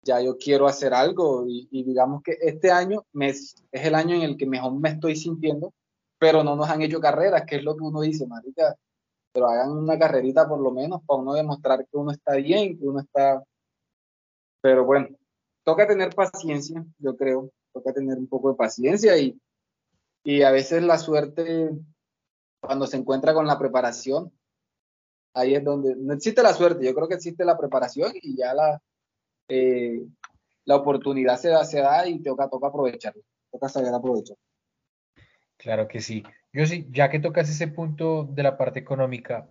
ya yo quiero hacer algo y, digamos que este año me, es el año en el que mejor me estoy sintiendo, pero no nos han hecho carreras, que es lo que uno dice, marica, pero hagan una carrerita por lo menos para uno demostrar que uno está bien, que uno está... Pero bueno, toca tener paciencia, yo creo, toca tener un poco de paciencia y, y a veces la suerte, cuando se encuentra con la preparación, ahí es donde no existe la suerte, yo creo que existe la preparación y ya la, eh, la oportunidad se da, se da y toca, toca aprovecharla, toca saber aprovechar. Claro que sí. Yo sí, ya que tocas ese punto de la parte económica,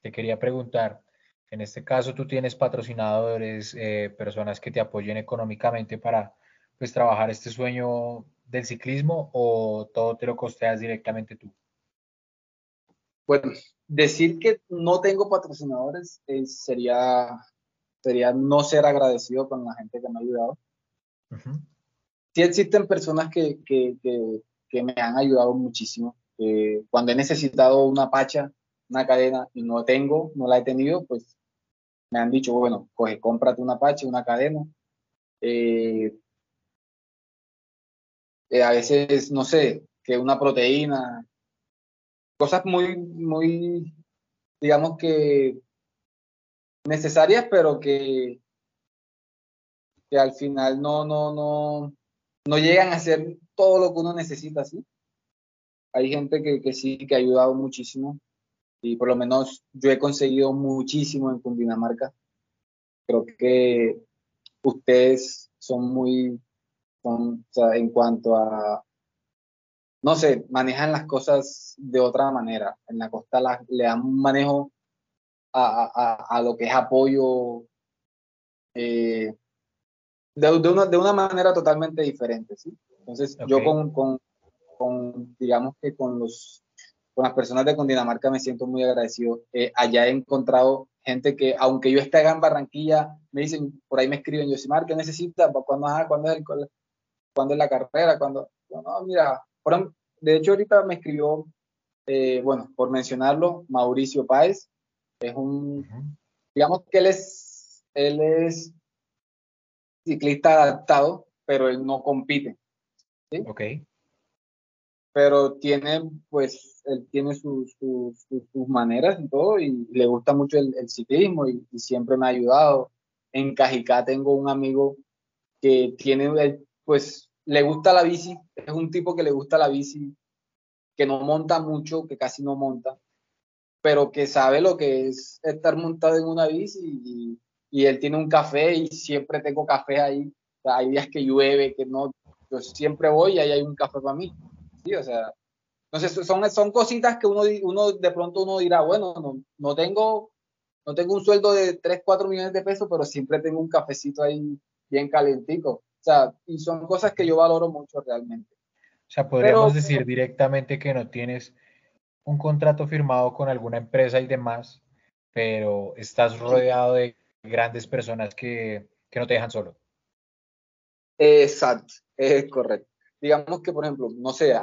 te quería preguntar, en este caso tú tienes patrocinadores, eh, personas que te apoyen económicamente para pues trabajar este sueño del ciclismo o todo te lo costeas directamente tú? Bueno, decir que no tengo patrocinadores eh, sería, sería no ser agradecido con la gente que me ha ayudado. Sí existen personas que, que, que, me han ayudado muchísimo. cuando he necesitado una pacha, una cadena y no tengo, no la he tenido, pues me han dicho, bueno, coge, cómprate una pacha, una cadena. Eh, eh, a veces, no sé, que una proteína, cosas muy, muy, digamos que necesarias, pero que, que al final no, no, no, no llegan a ser todo lo que uno necesita, ¿sí? Hay gente que, que sí, que ha ayudado muchísimo y por lo menos yo he conseguido muchísimo en Cundinamarca. Creo que ustedes son muy, son, o sea, en cuanto a, no sé, manejan las cosas de otra manera. En la costa le dan un manejo a, a, lo que es apoyo eh, de, una, de, una, manera totalmente diferente, ¿sí? Entonces, yo con, con, con, digamos que con los con las personas de Cundinamarca me siento muy agradecido. Eh, allá he encontrado gente que, aunque yo esté en Barranquilla, me dicen, por ahí me escriben, yo Mar, ¿qué necesitas? ¿Cuándo, ¿cuándo, es, el, ¿Cuándo es la carrera? ¿Cuándo? No, mira, de hecho ahorita me escribió, eh, bueno, por mencionarlo, Mauricio Páez, es un, digamos que él es, él es ciclista adaptado, pero él no compite. ¿sí? Ok pero tiene, pues, él tiene sus, sus, sus, maneras y todo, y le gusta mucho el, ciclismo y, siempre me ha ayudado. En Cajicá tengo un amigo que tiene, pues, le gusta la bici, es un tipo que le gusta la bici, que no monta mucho, que casi no monta, pero que sabe lo que es estar montado en una bici y, él tiene un café y siempre tengo café ahí. hay días que llueve, que no, yo siempre voy y ahí hay un café para mí o sea, entonces son, son cositas que uno, uno de pronto uno dirá, bueno, no, no tengo no tengo un sueldo de 3, 4 millones de pesos, pero siempre tengo un cafecito ahí bien calentico. Sea, y son cosas que yo valoro mucho realmente. O sea, podríamos decir directamente que no tienes un contrato firmado con alguna empresa y demás, pero estás rodeado de grandes personas que, que no te dejan solo. Exacto, es correcto digamos que, por ejemplo, no sé,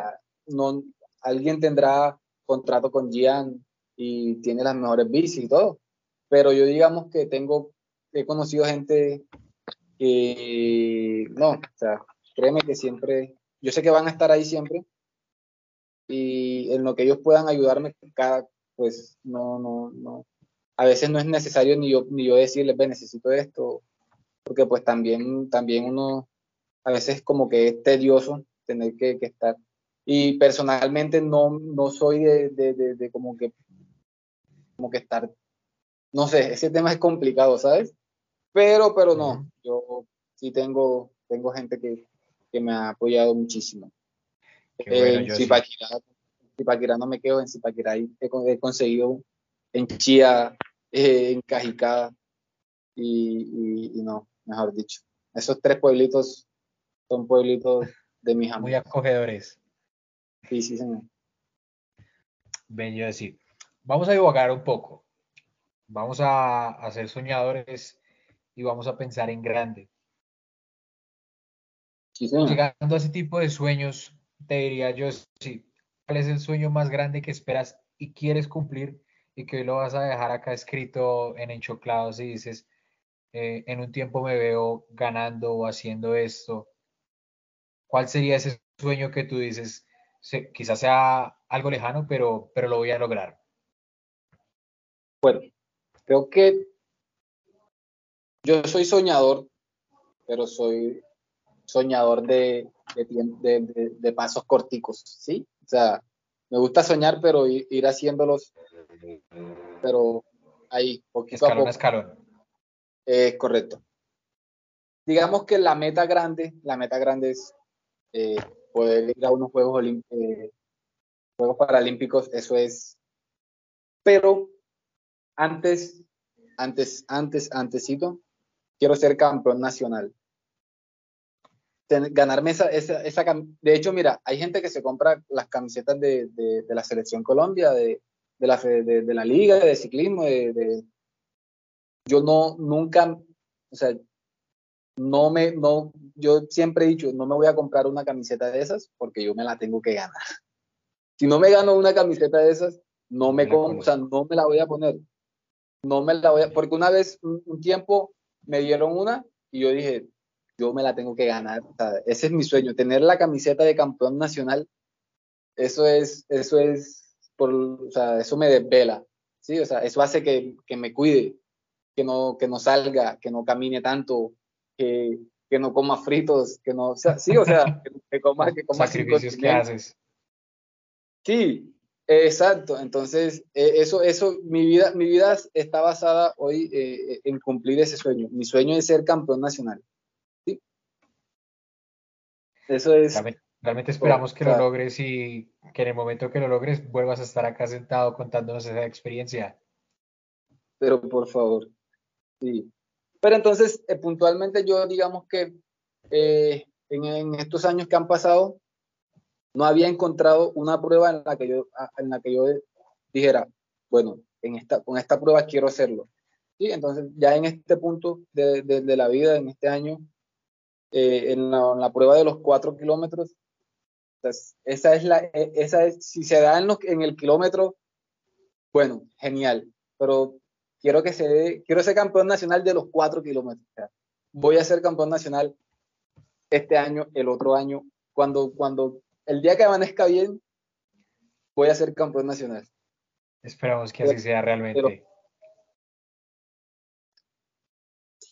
no, alguien tendrá contrato con Gian y tiene las mejores bicis y todo, pero yo digamos que tengo, he conocido gente que, no, o sea, créeme que siempre, yo sé que van a estar ahí siempre y en lo que ellos puedan ayudarme, cada, pues no, no, no, a veces no es necesario ni yo, ni yo decirles, ve, necesito esto, porque pues también, también uno a veces como que es tedioso tener que, estar. Y personalmente no, no soy de, de, de, como que como que estar, no sé, ese tema es complicado, ¿sabes? Pero, pero no, yo sí tengo, tengo gente que, que me ha apoyado muchísimo. en Zipaquirá, no me quedo, en Zipaquirá he, he conseguido en Chía, eh, en Cajicá y, y, no, mejor dicho. Esos tres pueblitos son pueblitos de mis amigos. Muy acogedores. Sí, sí, señor. Bello decir. Vamos a divagar un poco. Vamos a, a ser soñadores y vamos a pensar en grande. Sí. Llegando a ese tipo de sueños, te diría yo, sí, ¿cuál es el sueño más grande que esperas y quieres cumplir y que hoy lo vas a dejar acá escrito en enchoclados y dices, eh, en un tiempo me veo ganando o haciendo esto ¿Cuál sería ese sueño que tú dices, quizás sea algo lejano, pero, pero lo voy a lograr? Bueno, creo que yo soy soñador, pero soy soñador de, de, de, pasos corticos, ¿sí? O sea, me gusta soñar, pero ir, haciéndolos, pero ahí, poquito escalón a poco. escalón. Es correcto. Digamos que la meta grande, la meta grande es eh, poder ir a unos Juegos, eh, Juegos Paralímpicos, eso es. Pero antes, antes, antes, antesito, quiero ser campeón nacional. Ganarme esa, esa, esa, De hecho, mira, hay gente que se compra las camisetas de, de, la Selección Colombia, de, de la, de, la Liga de Ciclismo, de, yo no, nunca, o sea, no me, no, yo siempre he dicho, no me voy a comprar una camiseta de esas porque yo me la tengo que ganar. Si no me gano una camiseta de esas, no me, o sea, no me la voy a poner. No me la voy a, porque una vez, un, tiempo, me dieron una y yo dije, yo me la tengo que ganar. O sea, ese es mi sueño, tener la camiseta de campeón nacional. Eso es, eso es, por, o sea, eso me desvela. Sí, o sea, eso hace que, que me cuide, que no, que no salga, que no camine tanto, que, que no coma fritos, que no, o sea, sí, o sea, que, coma, que coma sacrificios que haces. Sí, exacto. Entonces, eh, eso, eso, mi vida, mi vida está basada hoy eh, en cumplir ese sueño. Mi sueño es ser campeón nacional. Eso es. Realmente, esperamos que lo logres y que en el momento que lo logres vuelvas a estar acá sentado contándonos esa experiencia. Pero por favor, sí. Pero entonces, eh, puntualmente yo digamos que eh, en, estos años que han pasado, no había encontrado una prueba en la que yo, en la que yo dijera, bueno, en esta, con esta prueba quiero hacerlo. ¿Sí? Entonces, ya en este punto de, de, la vida, en este año, eh, en, la, prueba de los cuatro kilómetros, pues, esa es la, e, esa es, si se da en, en el kilómetro, bueno, genial, pero quiero que se dé, quiero ser campeón nacional de los cuatro kilómetros. voy a ser campeón nacional este año, el otro año, cuando, cuando el día que amanezca bien, voy a ser campeón nacional. Esperamos que así sea realmente.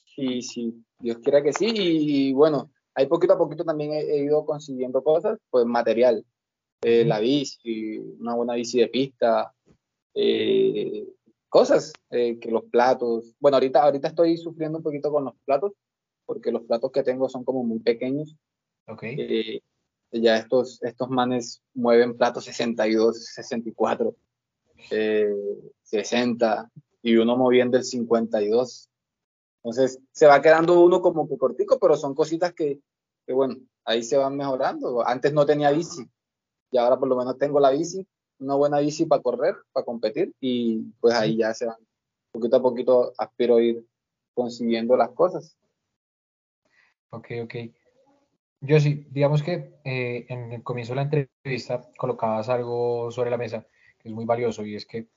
sí, sí, Dios quiera que sí. Y, bueno, ahí poquito a poquito también he, ido consiguiendo cosas, pues material. Eh, la bici, una buena bici de pista, eh, cosas, eh, que los platos, bueno, ahorita, ahorita estoy sufriendo un poquito con los platos, porque los platos que tengo son como muy pequeños. Ok. Eh, ya estos, estos manes mueven platos 62, 64, 60, y uno moviendo el 52. Entonces, se va quedando uno como que cortico, pero son cositas que, que bueno, ahí se van mejorando. Antes no tenía bici, y ahora por lo menos tengo la bici, una buena bici para correr, para competir y pues ahí ya se van, poquito a poquito aspiro a ir consiguiendo las cosas. Ok, ok. Yo sí, digamos que eh, en el comienzo de la entrevista colocabas algo sobre la mesa que es muy valioso y es que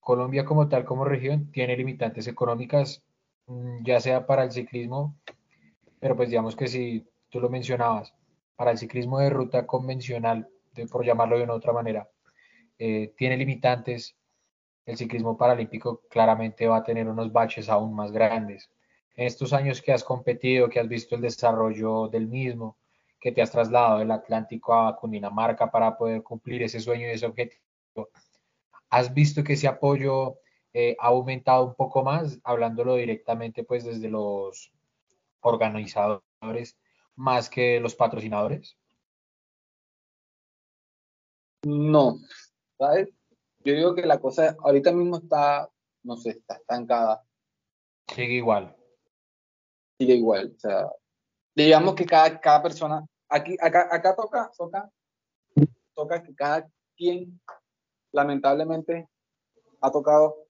Colombia como tal, como región, tiene limitantes económicas, ya sea para el ciclismo, pero pues digamos que si tú lo mencionabas, para el ciclismo de ruta convencional, por llamarlo de una otra manera, eh, tiene limitantes, el ciclismo paralímpico claramente va a tener unos baches aún más grandes. En estos años que has competido, que has visto el desarrollo del mismo, que te has trasladado del Atlántico a Cundinamarca para poder cumplir ese sueño y ese objetivo, ¿has visto que ese apoyo eh, ha aumentado un poco más, hablándolo directamente pues desde los organizadores más que los patrocinadores? No, yo digo que la cosa ahorita mismo está, no sé, está estancada. Sigue igual. Sigue igual. O sea, digamos que cada, cada persona, aquí, acá, acá toca, toca, toca que cada quien, lamentablemente, ha tocado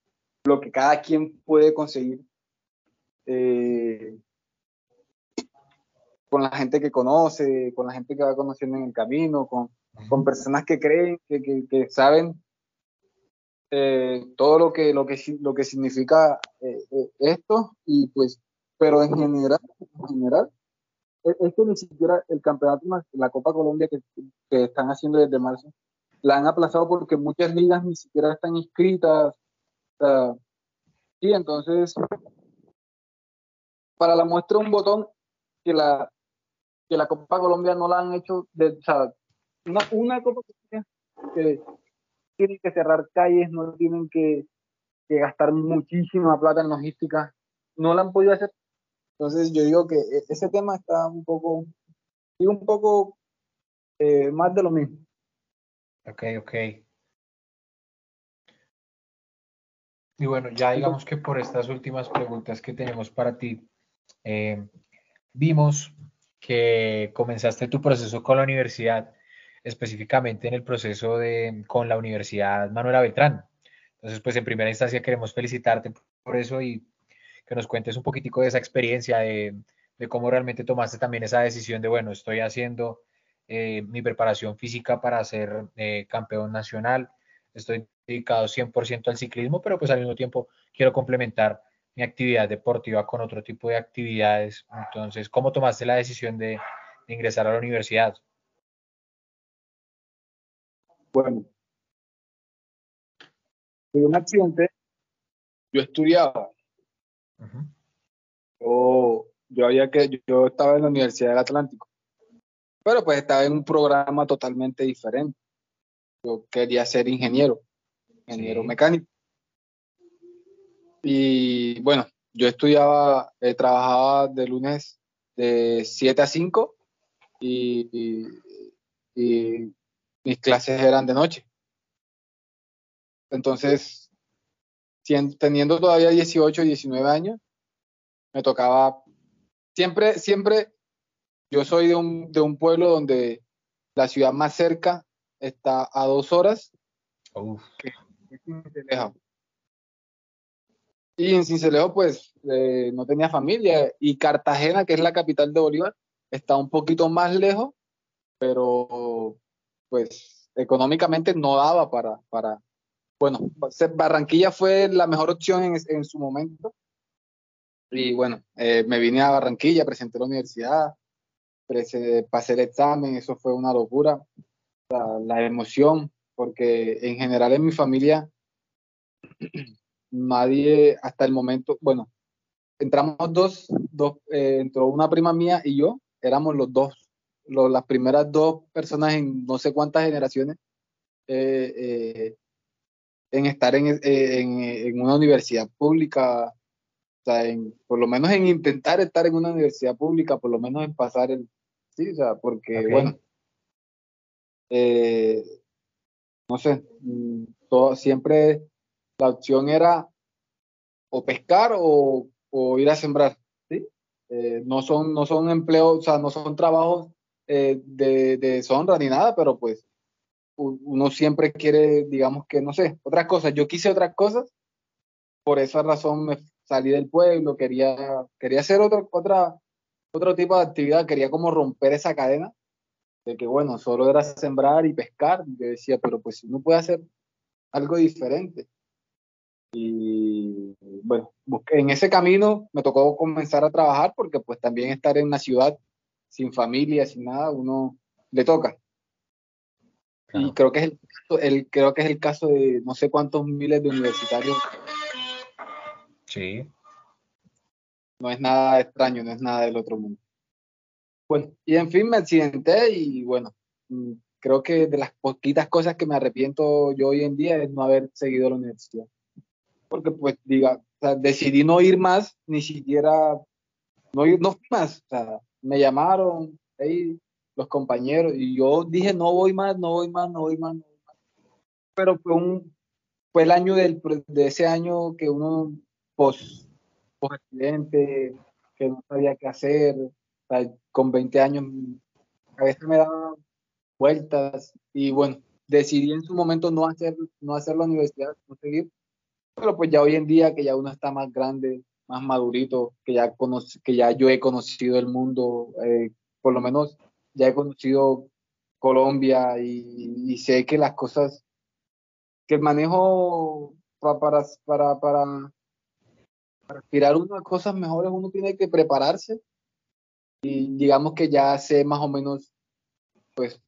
lo que cada quien puede conseguir. Eh, con la gente que conoce, con la gente que va conociendo en el camino, con, con personas que creen, que, que, saben eh, todo lo que, lo que, lo que significa eh, eh, esto, y pues, pero en general, en general, es, que ni siquiera el campeonato, la Copa Colombia que, que, están haciendo desde marzo, la han aplazado porque muchas ligas ni siquiera están inscritas. Y entonces, para la muestra un botón que la, que la Copa Colombia no la han hecho, de, o una, una Copa que tienen que cerrar calles, no tienen que, que gastar muchísima plata en logística, no la han podido hacer. Entonces yo digo que e, ese tema está un poco, un poco eh, más de lo mismo. Ok, ok. Y bueno, ya digamos que por estas últimas preguntas que tenemos para ti, eh, vimos que comenzaste tu proceso con la universidad, específicamente en el proceso de, con la Universidad Manuela Beltrán. Entonces, pues en primera instancia queremos felicitarte por eso y que nos cuentes un poquitico de esa experiencia, de, cómo realmente tomaste también esa decisión de, bueno, estoy haciendo eh, mi preparación física para ser eh, campeón nacional, estoy dedicado 100% al ciclismo, pero pues al mismo tiempo quiero complementar mi actividad deportiva con otro tipo de actividades. Entonces, ¿cómo tomaste la decisión de, ingresar a la universidad? Bueno, tuve un accidente. Yo estudiaba. yo, había que, yo estaba en la Universidad del Atlántico, pero pues estaba en un programa totalmente diferente. Yo quería ser ingeniero, ingeniero mecánico. Y bueno, yo estudiaba, eh, trabajaba de lunes de 7 a 5 y, mis clases eran de noche. Entonces, teniendo todavía 18, 19 años, me tocaba, siempre, siempre, yo soy de un, de un pueblo donde la ciudad más cerca está a dos horas, que es y en Cincelejo, pues, eh, no tenía familia. Y Cartagena, que es la capital de Bolívar, está un poquito más lejos, pero, pues, económicamente no daba para, para bueno, Barranquilla fue la mejor opción en, su momento. Y bueno, eh, me vine a Barranquilla, presenté la universidad, pasé el examen, eso fue una locura. La emoción, porque en general en mi familia nadie hasta el momento, bueno, entramos dos, dos eh, entró una prima mía y yo, éramos los dos, las primeras dos personas en no sé cuántas generaciones eh, eh, en estar en, en, una universidad pública, o sea, en, por lo menos en intentar estar en una universidad pública, por lo menos en pasar el, sí, o sea, porque bueno, no sé, mm, siempre la opción era o pescar o, ir a sembrar. Eh, no, son, no son empleos, o sea, no son trabajos eh, de, de honra ni nada, pero pues uno siempre quiere, digamos que, no sé, otras cosas. Yo quise otras cosas, por esa razón me salí del pueblo, quería, quería hacer otra, otra, otro tipo de actividad, quería como romper esa cadena de que, bueno, solo era sembrar y pescar. Yo decía, pero pues uno puede hacer algo diferente. Y bueno, en ese camino me tocó comenzar a trabajar porque pues también estar en una ciudad sin familia, sin nada, uno le toca. Y creo que, es el, creo que es el caso de no sé cuántos miles de universitarios. Sí. No es nada extraño, no es nada del otro mundo. Bueno, y en fin me accidenté y bueno, mm, creo que de las poquitas cosas que me arrepiento yo hoy en día es no haber seguido la universidad porque pues diga, decidí no ir más, ni siquiera, no, ir, no fui más, o sea, me llamaron ahí los compañeros y yo dije, no voy más, no voy más, no voy más, no voy más. Pero fue, un, fue el año del, de ese año que uno, pues, accidente, que no sabía qué hacer, con 20 años, a veces me daba vueltas y bueno, decidí en su momento no hacer, no hacer la universidad, seguir, pero pues ya hoy en día que ya uno está más grande, más madurito, que ya, que ya yo he conocido el mundo, eh, por lo menos ya he conocido Colombia y, sé que las cosas, que el manejo para, para, para, para aspirar uno a cosas mejores uno tiene que prepararse y digamos que ya sé más o menos pues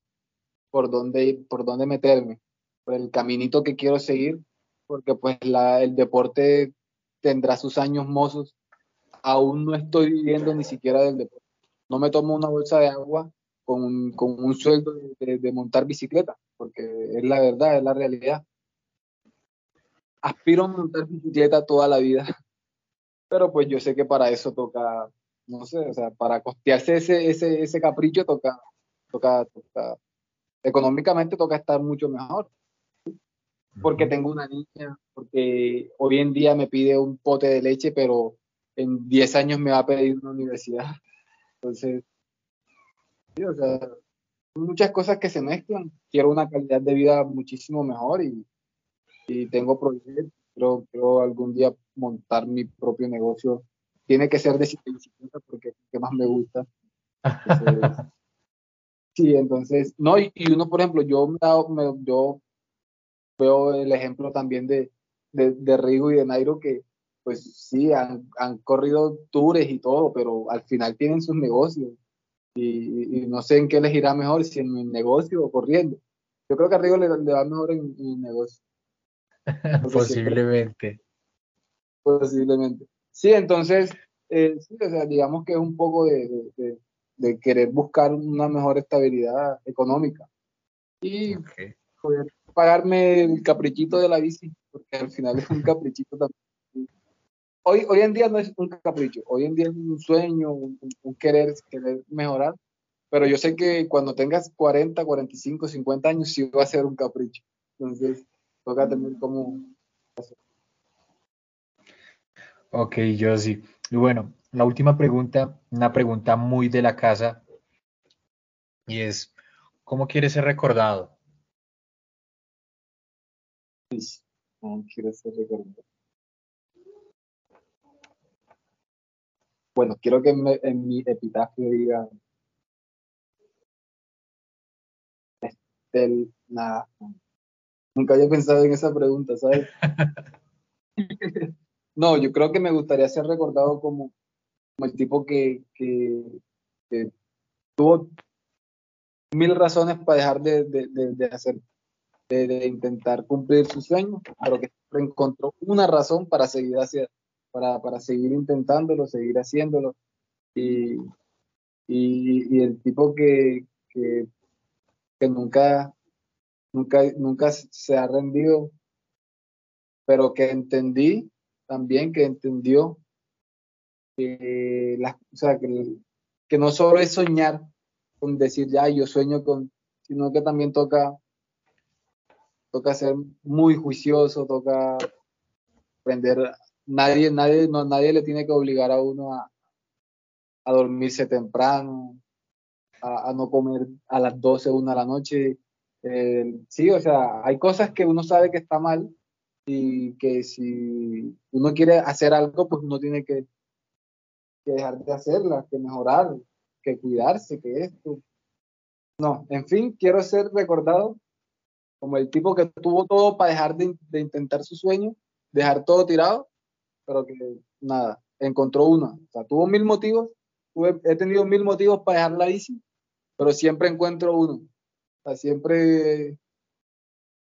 por dónde, por dónde meterme, por el caminito que quiero seguir porque pues el deporte tendrá sus años mozos. Aún no estoy viviendo ni siquiera del deporte. No me tomo una bolsa de agua con con un sueldo de, montar bicicleta, porque es la verdad, es la realidad. aspiro a montar bicicleta toda la vida, pero pues yo sé que para eso toca, no sé, o sea, para costearse ese, ese, ese capricho toca, toca, toca, económicamente toca estar mucho mejor. Porque tengo una niña, porque hoy en día me pide un pote de leche, pero en 10 años me va a pedir una universidad. Entonces, sí, o sea, muchas cosas que se mezclan. Quiero una calidad de vida muchísimo mejor y, y tengo proyectos. Creo, creo algún día montar mi propio negocio. Tiene que ser de bicicleta porque es lo que más me gusta. sí, entonces, no, y, uno, por ejemplo, yo, me, yo veo el ejemplo también de, de, Rigo y de Nairo que, pues sí, han, han corrido tours y todo, pero al final tienen sus negocios y, no sé en qué les irá mejor, si en el negocio o corriendo. Yo creo que a Rigo le, va mejor en, el negocio. posiblemente. posiblemente. Sí, entonces, eh, sí, o sea, digamos que es un poco de, de, querer buscar una mejor estabilidad económica. Y poder pagarme el caprichito de la bici, porque al final es un caprichito también. Hoy, hoy en día no es un capricho, hoy en día es un sueño, un, querer, querer mejorar, pero yo sé que cuando tengas 40, 45, 50 años sí va a ser un capricho. Entonces, toca tener como... Ok, yo sí. Y bueno, la última pregunta, una pregunta muy de la casa, y es, ¿cómo quieres ser recordado? ¿Cómo quieres ser recordado? Bueno, quiero que en, mi epitafio diga Estel, nada. Nunca había pensado en esa pregunta, ¿sabes? no, yo creo que me gustaría ser recordado como, el tipo que, tuvo mil razones para dejar de, hacer, de, intentar cumplir su sueño, pero que encontró una razón para seguir hacia, para, para seguir intentándolo, seguir haciéndolo. Y, y, el tipo que, que, nunca, nunca, nunca se ha rendido, pero que entendí también, que entendió que, no solo es soñar con decir, ya, yo sueño con, sino que también toca, toca ser muy juicioso, toca aprender nadie, nadie, no, nadie le tiene que obligar a uno a, dormirse temprano, a, no comer a las 12, una de la noche. Eh, sí, o sea, hay cosas que uno sabe que está mal y que si uno quiere hacer algo, pues uno tiene que, que dejar de hacerlas, que mejorar, que cuidarse, que esto. No, en fin, quiero ser recordado como el tipo que tuvo todo para dejar de, de intentar su sueño, dejar todo tirado pero que nada, encontró una. O sea, tuvo mil motivos, he tenido mil motivos para dejar la bici, pero siempre encuentro uno. O sea, siempre,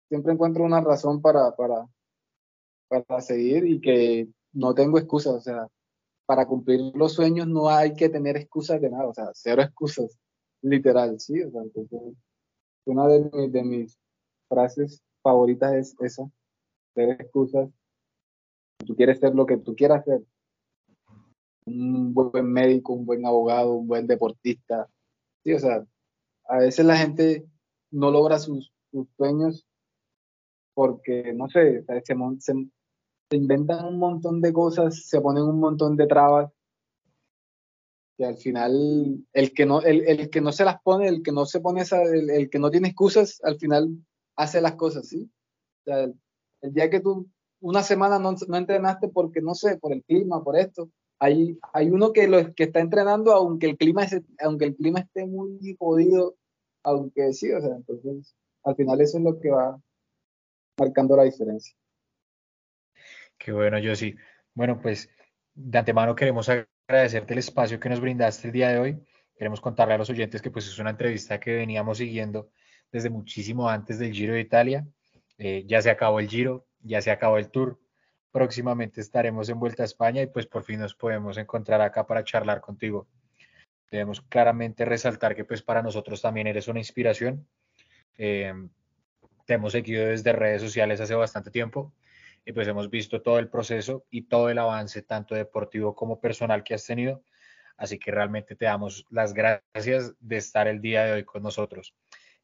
siempre encuentro una razón para, para, para seguir y que no tengo excusas. O sea, para cumplir los sueños no hay que tener excusas de nada, o sea, cero excusas, literal, sí. O sea, entonces, una de, de mis frases favoritas es esa, cero excusas tú quieres ser lo que tú quieras ser, un buen médico, un buen abogado, un buen deportista. Sí, o sea, a veces la gente no logra sus, sueños porque, no sé, se, se, inventan un montón de cosas, se ponen un montón de trabas que al final el que no, el, que no se las pone, el que no se pone esa, el, que no tiene excusas, al final hace las cosas, ¿sí? O sea, el día que tú una semana no, no, entrenaste porque, no sé, por el clima, por esto. Hay, hay uno que, lo, que está entrenando aunque el, clima aunque el clima esté muy jodido, aunque sí, o sea, entonces al final eso es lo que va marcando la diferencia. Qué bueno, yo sí. Bueno, pues de antemano queremos agradecerte el espacio que nos brindaste el día de hoy. Queremos contarle a los oyentes que pues es una entrevista que veníamos siguiendo desde muchísimo antes del Giro de Italia. Eh, ya se acabó el Giro, ya se acabó el tour. Próximamente estaremos en Vuelta a España y pues por fin nos podemos encontrar acá para charlar contigo. Debemos claramente resaltar que pues para nosotros también eres una inspiración. Eh, te hemos seguido desde redes sociales hace bastante tiempo y pues hemos visto todo el proceso y todo el avance, tanto deportivo como personal que has tenido. Así que realmente te damos las gracias de estar el día de hoy con nosotros.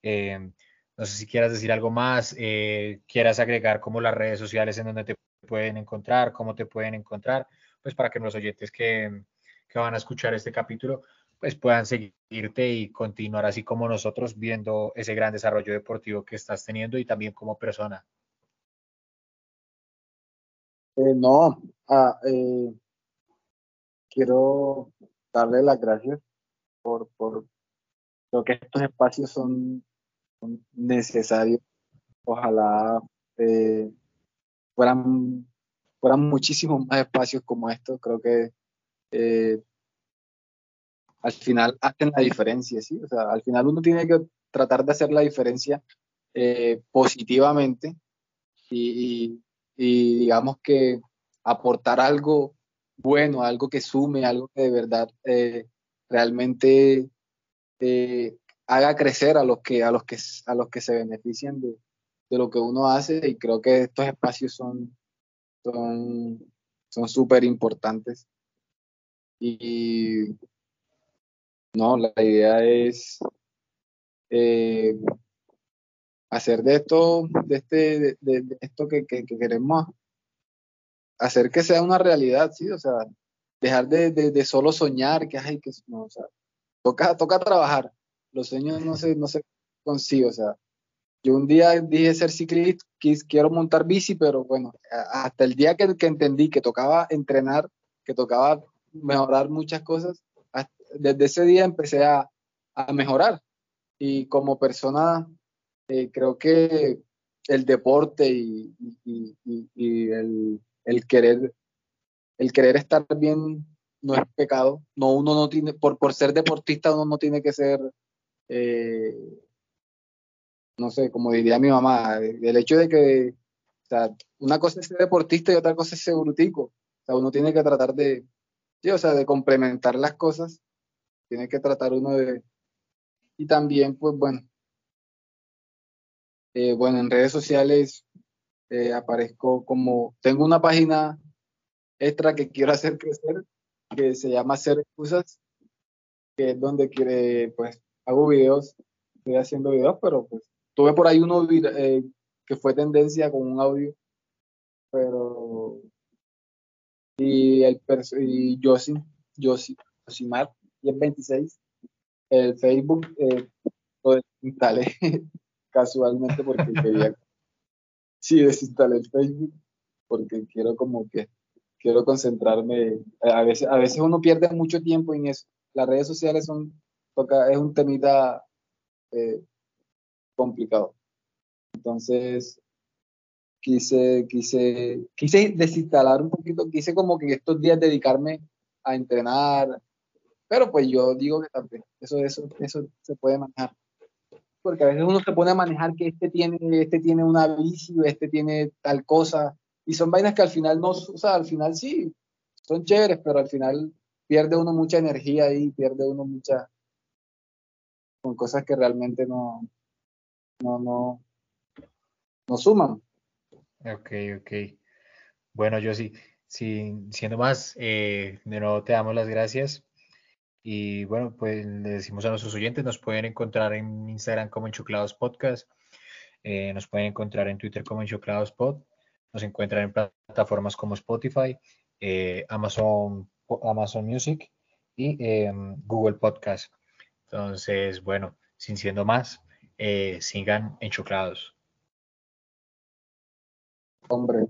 Eh, no sé si quieras decir algo más, eh, quieras agregar como las redes sociales en donde te pueden encontrar, cómo te pueden encontrar, pues para que los oyentes que, que van a escuchar este capítulo pues puedan seguirte y continuar así como nosotros viendo ese gran desarrollo deportivo que estás teniendo y también como persona. Eh, no, ah, eh, quiero darle las gracias por, por lo que estos espacios son, necesarios. Ojalá eh, fueran, fueran muchísimos más espacios como estos. Creo que al final hacen la diferencia, ¿sí? O sea, al final uno tiene que tratar de hacer la diferencia positivamente y, digamos que aportar algo bueno, algo que sume, algo que de verdad eh, realmente eh, haga crecer a los que a los que a los que se benefician de, lo que uno hace y creo que estos espacios son son súper importantes. Y no, la idea es eh, hacer de esto, de este, de, esto que, queremos hacer que sea una realidad, sí, o sea, dejar de, solo soñar, que ay, que no, o sea, toca, toca trabajar. Los sueños no se, no se consiguen, o sea, yo un día dije ser ciclista, quiero montar bici, pero bueno, hasta el día que, entendí que tocaba entrenar, que tocaba mejorar muchas cosas, desde ese día empecé a, mejorar. Y como persona, eh, creo que el deporte y, el, querer el querer estar bien no es pecado. No, uno no tiene, por, por ser deportista, uno no tiene que ser, eh, no sé, como diría mi mamá, el hecho de que, o sea, una cosa es ser deportista y otra cosa es ser brutico. O sea, uno tiene que tratar de, o sea, de complementar las cosas tiene que tratar uno de... Y también, pues bueno, eh, bueno, en redes sociales eh, aparezco como, tengo una página extra que quiero hacer crecer, que se llama Hacer Excusas, que es donde quiere, pues, hago videos, estoy haciendo videos, pero pues tuve por ahí uno eh, que fue tendencia con un audio, pero y el y Josie, Josie, Josimar, y es 26. El Facebook lo desinstalé casualmente porque quería. Sí, desinstalé el Facebook porque quiero como que quiero concentrarme. A veces, a veces uno pierde mucho tiempo en eso. Las redes sociales son toca, es un temita eh, complicado. Entonces, quise, quise, quise desinstalar un poquito, quise como que estos días dedicarme a entrenar, pero pues yo digo que también eso, eso, eso se puede manejar. Porque a veces uno se pone a manejar que este tiene, este tiene una bici, este tiene tal cosa, y son vainas que al final no, o sea, al final sí, son chéveres, pero al final pierde uno mucha energía ahí, pierde uno mucha, con cosas que realmente no, no, no, no suman. Ok, ok. Bueno, yo sí, sí siendo más, eh, de nuevo te damos las gracias y bueno, pues le decimos a nuestros oyentes, nos pueden encontrar en Instagram como Enchuclados Podcast, eh, nos pueden encontrar en Twitter como Enchuclados Pod, nos encuentran en plataformas como Spotify, eh, Amazon, Amazon Music y em, Google Podcast. Entonces, bueno, sin siendo más, eh, sigan enchuclados. Hombre.